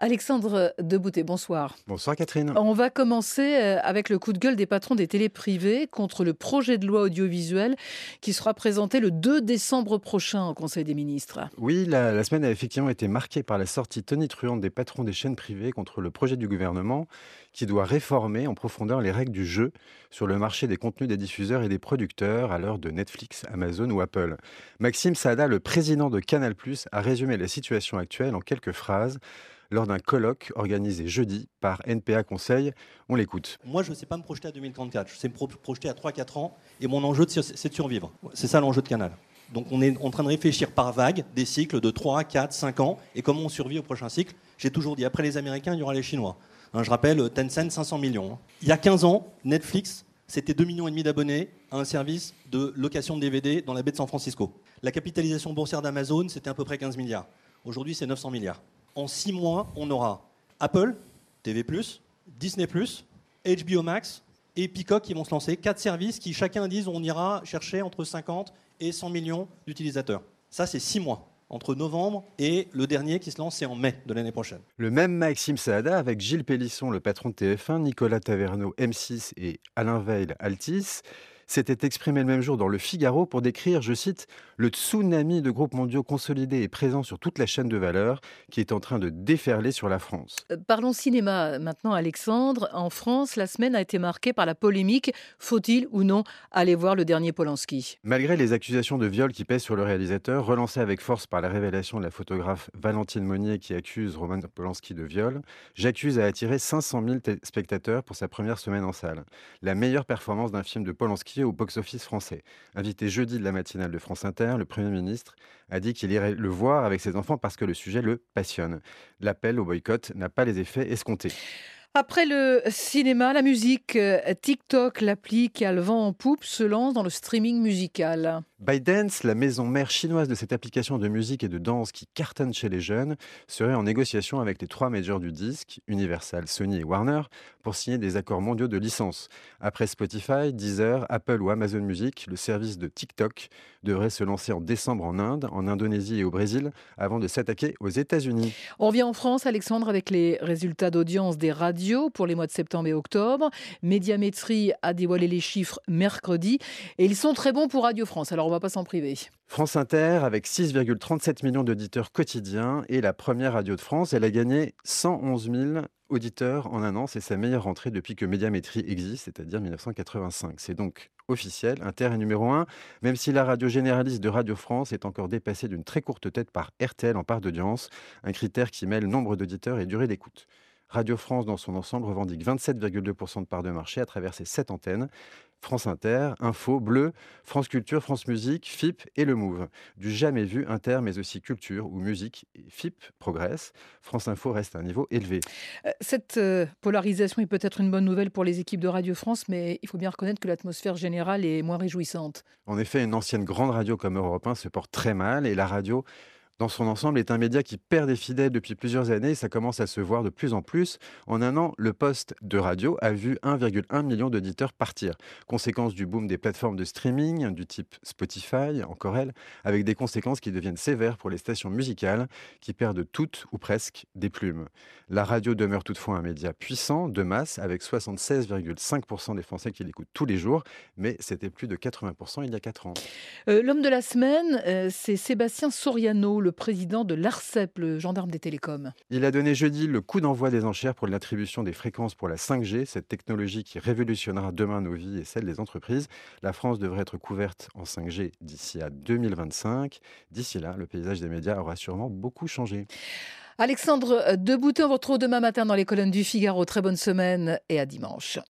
Alexandre Debouté, bonsoir. Bonsoir Catherine. On va commencer euh, avec le coup de gueule des patrons des télés privées contre le projet de loi audiovisuel qui sera présenté le 2 décembre prochain au Conseil des ministres. Oui, la, semaine a effectivement été marquée par la sortie tonitruante des patrons des chaînes privées contre le projet du gouvernement qui doit réformer en profondeur les règles du jeu sur le marché des contenus des diffuseurs et des producteurs à l'heure de Netflix, Amazon ou Apple. Maxime Saada, le président de Canal+, a résumé la situation actuelle en quelques phrases lors d'un colloque organisé jeudi par NPA Conseil. On l'écoute. Moi, je ne sais pas me projeter à 2034. Je sais me projeter à 3-4 ans. Et mon enjeu, c'est de survivre. C'est ça l'enjeu de Canal. Donc on est en train de réfléchir par vague des cycles de 3, 4, 5 ans et comment on survit au prochain cycle. J'ai toujours dit, après les Américains, il y aura les Chinois. Hein, je rappelle, Tencent, 500 millions. Il y a 15 ans, Netflix, c'était 2,5 millions d'abonnés à un service de location de DVD dans la baie de San Francisco. La capitalisation boursière d'Amazon, c'était à peu près 15 milliards. Aujourd'hui, c'est 900 milliards en six mois, on aura Apple, TV, Disney, HBO Max et Peacock qui vont se lancer. Quatre services qui chacun disent on ira chercher entre 50 et 100 millions d'utilisateurs. Ça, c'est six mois entre novembre et le dernier qui se lance, c'est en mai de l'année prochaine. Le même Maxime Saada avec Gilles Pélisson, le patron de TF1, Nicolas Taverneau, M6 et Alain Veil, Altis s'était exprimé le même jour dans Le Figaro pour décrire, je cite, le tsunami de groupes mondiaux consolidés et présents sur toute la chaîne de valeur qui est en train de déferler sur la France. Euh, parlons cinéma maintenant, Alexandre. En France, la semaine a été marquée par la polémique faut-il ou non aller voir le dernier Polanski? Malgré les accusations de viol qui pèsent sur le réalisateur, relancées avec force par la révélation de la photographe Valentine Monnier qui accuse Roman Polanski de viol, J'accuse a attiré 500 000 spectateurs pour sa première semaine en salle. La meilleure performance d'un film de Polanski au box-office français. Invité jeudi de la matinale de France Inter, le Premier ministre a dit qu'il irait le voir avec ses enfants parce que le sujet le passionne. L'appel au boycott n'a pas les effets escomptés. Après le cinéma, la musique, euh, TikTok, l'appli qui a le vent en poupe, se lance dans le streaming musical. ByteDance, la maison mère chinoise de cette application de musique et de danse qui cartonne chez les jeunes, serait en négociation avec les trois majors du disque, Universal, Sony et Warner, pour signer des accords mondiaux de licence. Après Spotify, Deezer, Apple ou Amazon Music, le service de TikTok devrait se lancer en décembre en Inde, en Indonésie et au Brésil, avant de s'attaquer aux États-Unis. On vient en France, Alexandre, avec les résultats d'audience des radios pour les mois de septembre et octobre. Médiamétrie a dévoilé les chiffres mercredi et ils sont très bons pour Radio France. Alors va pas s'en priver. France Inter, avec 6,37 millions d'auditeurs quotidiens, est la première radio de France. Elle a gagné 111 000 auditeurs en un an. C'est sa meilleure rentrée depuis que Médiamétrie existe, c'est-à-dire 1985. C'est donc officiel. Inter est numéro 1, même si la radio généraliste de Radio France est encore dépassée d'une très courte tête par RTL en part d'audience, un critère qui mêle nombre d'auditeurs et durée d'écoute. Radio France, dans son ensemble, revendique 27,2% de part de marché à travers ses sept antennes. France Inter, Info, Bleu, France Culture, France Musique, FIP et Le Move. Du jamais vu Inter, mais aussi Culture ou Musique et FIP progressent. France Info reste à un niveau élevé. Euh, cette euh, polarisation est peut-être une bonne nouvelle pour les équipes de Radio France, mais il faut bien reconnaître que l'atmosphère générale est moins réjouissante. En effet, une ancienne grande radio comme Europe 1 se porte très mal et la radio dans son ensemble, est un média qui perd des fidèles depuis plusieurs années et ça commence à se voir de plus en plus. En un an, le poste de radio a vu 1,1 million d'auditeurs partir. Conséquence du boom des plateformes de streaming du type Spotify, encore elles, avec des conséquences qui deviennent sévères pour les stations musicales qui perdent toutes ou presque des plumes. La radio demeure toutefois un média puissant, de masse, avec 76,5% des Français qui l'écoutent tous les jours, mais c'était plus de 80% il y a 4 ans. Euh, l'homme de la semaine, euh, c'est Sébastien Soriano le président de l'ARCEP, le gendarme des télécoms. Il a donné jeudi le coup d'envoi des enchères pour l'attribution des fréquences pour la 5G, cette technologie qui révolutionnera demain nos vies et celles des entreprises. La France devrait être couverte en 5G d'ici à 2025. D'ici là, le paysage des médias aura sûrement beaucoup changé. Alexandre Deboutin, on vous retrouve demain matin dans les colonnes du Figaro. Très bonne semaine et à dimanche.